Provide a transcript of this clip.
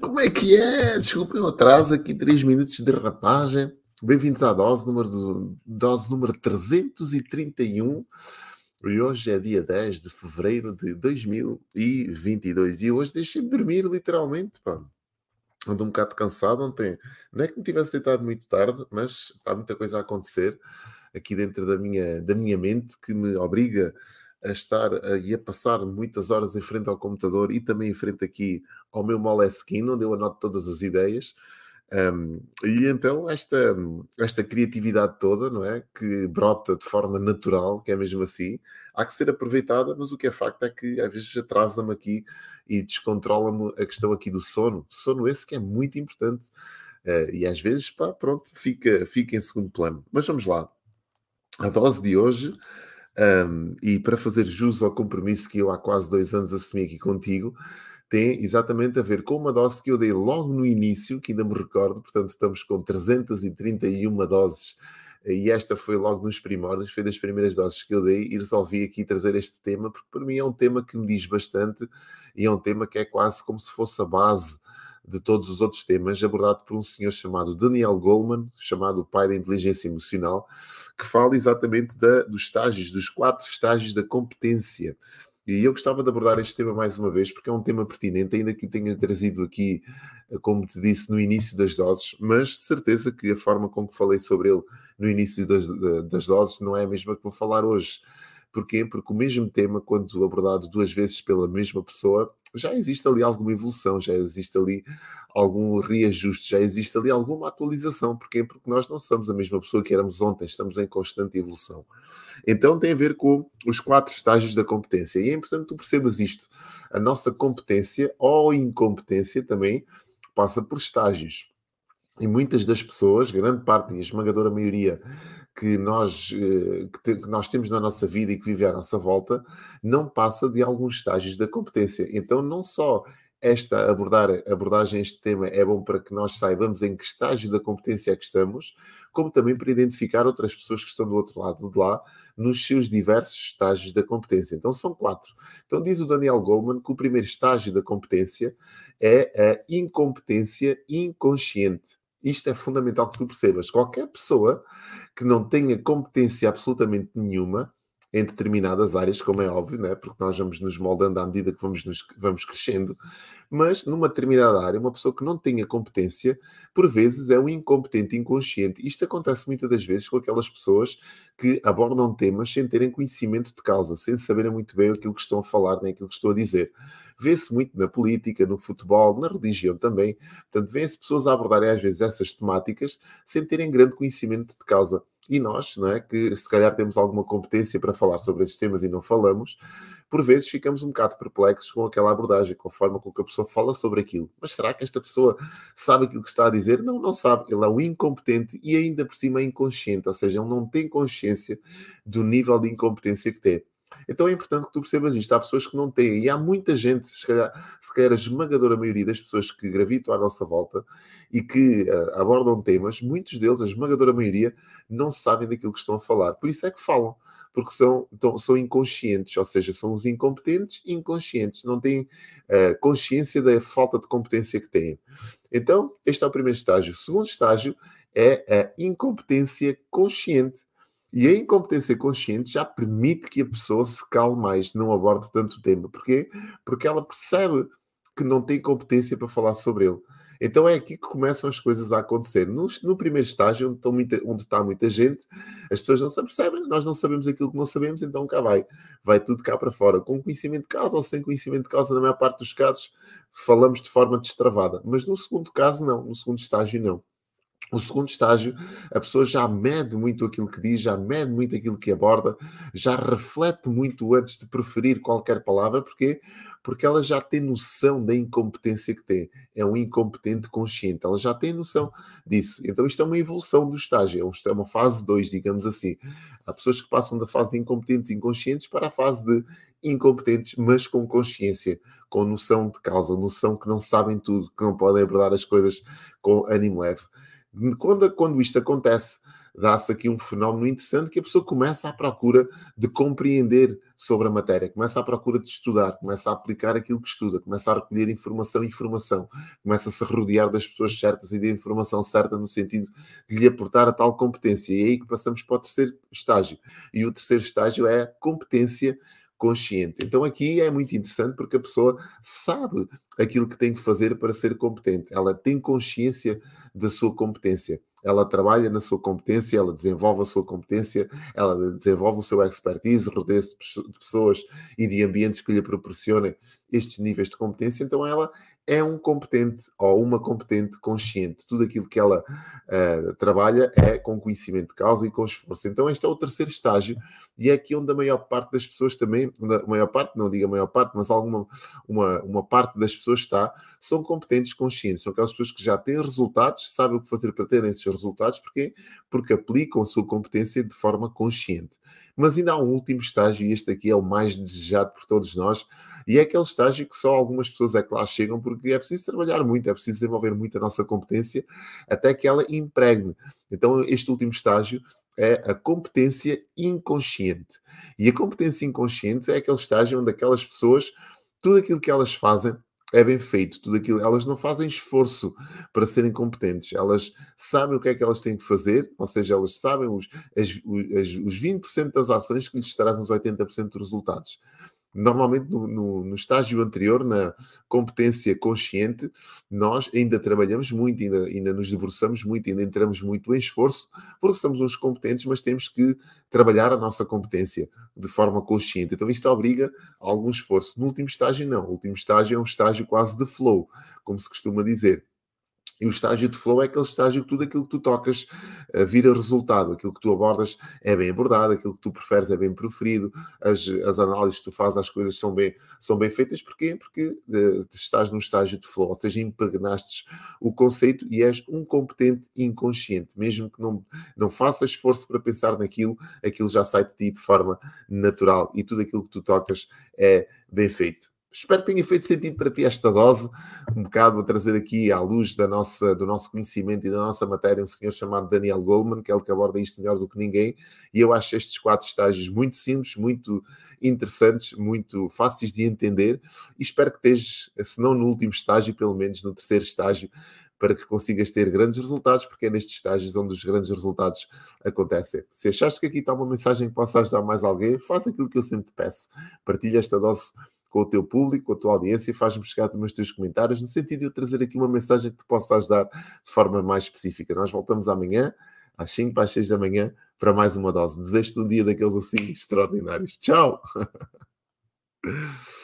Como é que é? Desculpem o atraso aqui, 3 minutos de rapagem. Bem-vindos à dose número, dose número 331. E hoje é dia 10 de fevereiro de 2022. E hoje deixei-me dormir, literalmente, pá. Ando um bocado cansado ontem. Não é que me tivesse deitado muito tarde, mas está muita coisa a acontecer aqui dentro da minha, da minha mente que me obriga estar a, e a passar muitas horas em frente ao computador e também em frente aqui ao meu Moleskine, onde eu anoto todas as ideias. Um, e então esta, esta criatividade toda, não é? Que brota de forma natural, que é mesmo assim, há que ser aproveitada, mas o que é facto é que às vezes atrasa-me aqui e descontrola-me a questão aqui do sono. Sono esse que é muito importante. Uh, e às vezes, pá, pronto, fica, fica em segundo plano. Mas vamos lá. A dose de hoje um, e para fazer jus ao compromisso que eu há quase dois anos assumi aqui contigo, tem exatamente a ver com uma dose que eu dei logo no início, que ainda me recordo, portanto estamos com 331 doses e esta foi logo nos primórdios, foi das primeiras doses que eu dei e resolvi aqui trazer este tema, porque para mim é um tema que me diz bastante e é um tema que é quase como se fosse a base de todos os outros temas, abordado por um senhor chamado Daniel Goleman, chamado o pai da inteligência emocional, que fala exatamente da, dos estágios, dos quatro estágios da competência. E eu gostava de abordar este tema mais uma vez, porque é um tema pertinente, ainda que o tenha trazido aqui, eh, como te disse, no início das doses, mas de certeza que a forma com que falei sobre ele no início das, das doses não é a mesma que vou falar hoje. Porquê? Porque o mesmo tema, quando abordado duas vezes pela mesma pessoa, já existe ali alguma evolução, já existe ali algum reajuste, já existe ali alguma atualização. Porquê? Porque nós não somos a mesma pessoa que éramos ontem, estamos em constante evolução. Então tem a ver com os quatro estágios da competência. E é importante que tu percebas isto. A nossa competência ou incompetência também passa por estágios. E muitas das pessoas, grande parte e a esmagadora maioria que nós, eh, que nós temos na nossa vida e que vive à nossa volta, não passa de alguns estágios da competência. Então, não só esta abordar, abordagem, este tema é bom para que nós saibamos em que estágio da competência é que estamos, como também para identificar outras pessoas que estão do outro lado de lá, nos seus diversos estágios da competência. Então são quatro. Então diz o Daniel Goleman que o primeiro estágio da competência é a incompetência inconsciente. Isto é fundamental que tu percebas. Qualquer pessoa que não tenha competência absolutamente nenhuma em determinadas áreas, como é óbvio, né? porque nós vamos nos moldando à medida que vamos, nos, vamos crescendo, mas numa determinada área, uma pessoa que não tenha competência, por vezes é um incompetente inconsciente. Isto acontece muitas das vezes com aquelas pessoas que abordam temas sem terem conhecimento de causa, sem saberem muito bem aquilo que estão a falar, nem aquilo que estão a dizer. Vê-se muito na política, no futebol, na religião também. Portanto, vêem-se pessoas a abordarem às vezes essas temáticas sem terem grande conhecimento de causa. E nós, não é, que se calhar temos alguma competência para falar sobre esses temas e não falamos, por vezes ficamos um bocado perplexos com aquela abordagem, com a forma com que a pessoa fala sobre aquilo. Mas será que esta pessoa sabe aquilo que está a dizer? Não, não sabe. Ele é um incompetente e ainda por cima é inconsciente, ou seja, ele não tem consciência do nível de incompetência que tem. Então é importante que tu percebas isto. Há pessoas que não têm, e há muita gente, se calhar, se calhar a esmagadora maioria das pessoas que gravitam à nossa volta e que uh, abordam temas, muitos deles, a esmagadora maioria, não sabem daquilo que estão a falar. Por isso é que falam, porque são, então, são inconscientes, ou seja, são os incompetentes inconscientes, não têm uh, consciência da falta de competência que têm. Então, este é o primeiro estágio. O segundo estágio é a incompetência consciente. E a incompetência consciente já permite que a pessoa se calme mais, não aborde tanto o tema. Porquê? Porque ela percebe que não tem competência para falar sobre ele. Então é aqui que começam as coisas a acontecer. No, no primeiro estágio, onde, muita, onde, está muita gente, as pessoas não se percebem, nós não sabemos aquilo que não sabemos, então cá vai. Vai tudo cá para fora. Com conhecimento de causa ou sem conhecimento de causa, na maior parte dos casos, falamos de forma destravada. Mas no segundo caso, não. No segundo estágio, não. O segundo estágio, a pessoa já mede muito aquilo que diz, já mede muito aquilo que aborda, já reflete muito antes de preferir qualquer palavra, porque porque ela já tem noção da incompetência que tem. É um incompetente consciente, ela já tem noção disso. Então, isto é uma evolução do estágio, é, é uma fase 2, digamos assim. Há pessoas que passam da fase de incompetentes inconscientes para a fase de incompetentes, mas com consciência, com noção de causa, noção que não sabem tudo, que não podem abordar as coisas com ânimo leve. Quando, quando isto acontece, dá-se aqui um fenómeno interessante que a pessoa começa à procura de compreender sobre a matéria, começa à procura de estudar, começa a aplicar aquilo que estuda, começa a recolher informação e informação, começa-se a rodear das pessoas certas e da informação certa no sentido de lhe aportar a tal competência. E é aí que passamos para o terceiro estágio. E o terceiro estágio é a competência consciente. Então aqui é muito interessante porque a pessoa sabe aquilo que tem que fazer para ser competente. Ela tem consciência da sua competência. Ela trabalha na sua competência, ela desenvolve a sua competência, ela desenvolve o seu expertise, rodeia-se de pessoas e de ambientes que lhe proporcionem estes níveis de competência. Então ela é um competente ou uma competente consciente. Tudo aquilo que ela uh, trabalha é com conhecimento de causa e com esforço. Então, este é o terceiro estágio e é aqui onde a maior parte das pessoas também, a maior parte, não digo a maior parte, mas alguma uma, uma parte das pessoas está, são competentes conscientes. São aquelas pessoas que já têm resultados, sabem o que fazer para terem esses resultados. Porquê? Porque aplicam a sua competência de forma consciente. Mas ainda há um último estágio, e este aqui é o mais desejado por todos nós, e é aquele estágio que só algumas pessoas é que lá chegam, porque é preciso trabalhar muito, é preciso desenvolver muito a nossa competência até que ela impregne. Então, este último estágio é a competência inconsciente. E a competência inconsciente é aquele estágio onde aquelas pessoas, tudo aquilo que elas fazem, é bem feito, tudo aquilo. Elas não fazem esforço para serem competentes, elas sabem o que é que elas têm que fazer, ou seja, elas sabem os, as, os, os 20% das ações que lhes trazem os 80% dos resultados. Normalmente, no, no, no, estágio anterior, na competência consciente, nós ainda trabalhamos muito, ainda, ainda nos debruçamos muito, ainda entramos muito em esforço, porque somos uns competentes, mas temos que trabalhar a nossa competência de forma consciente. Então, isto obriga a algum esforço. No último estágio, não. O último estágio é um estágio quase de flow, como se costuma dizer. E o estágio de flow é aquele estágio que tudo aquilo que tu tocas uh, vira resultado, aquilo que tu abordas é bem abordado, aquilo que tu preferes é bem proferido, as, as análises que tu fazes às coisas são bem, são bem feitas. Porquê? Porque uh, estás num estágio de flow, ou seja, impregnaste o conceito e és um competente inconsciente. Mesmo que não, não faças esforço para pensar naquilo, aquilo já sai de ti de forma natural e tudo aquilo que tu tocas é bem feito. Espero que tenha feito sentido para ti esta dose, um bocado a trazer aqui à luz da nossa, do nosso conhecimento e da nossa matéria um senhor chamado Daniel Goldman, que é ele que aborda isto melhor do que ninguém, e eu acho estes quatro estágios muito simples, muito interessantes, muito fáceis de entender, e espero que estejas, se não no último estágio, pelo menos no terceiro estágio, para que consigas ter grandes resultados, porque é nestes estágios onde os grandes resultados acontecem. Se achaste que aqui está uma mensagem que possa ajudar mais alguém, faz aquilo que eu sempre te peço. Partilha esta dose com o teu público, com a tua audiência e faz-me chegar também os teus comentários, no sentido de eu trazer aqui uma mensagem que te possa ajudar de forma mais específica. Nós voltamos amanhã, às 5 para as 6 da manhã, para mais uma dose. Desejo-te um dia daqueles assim extraordinários. Tchau!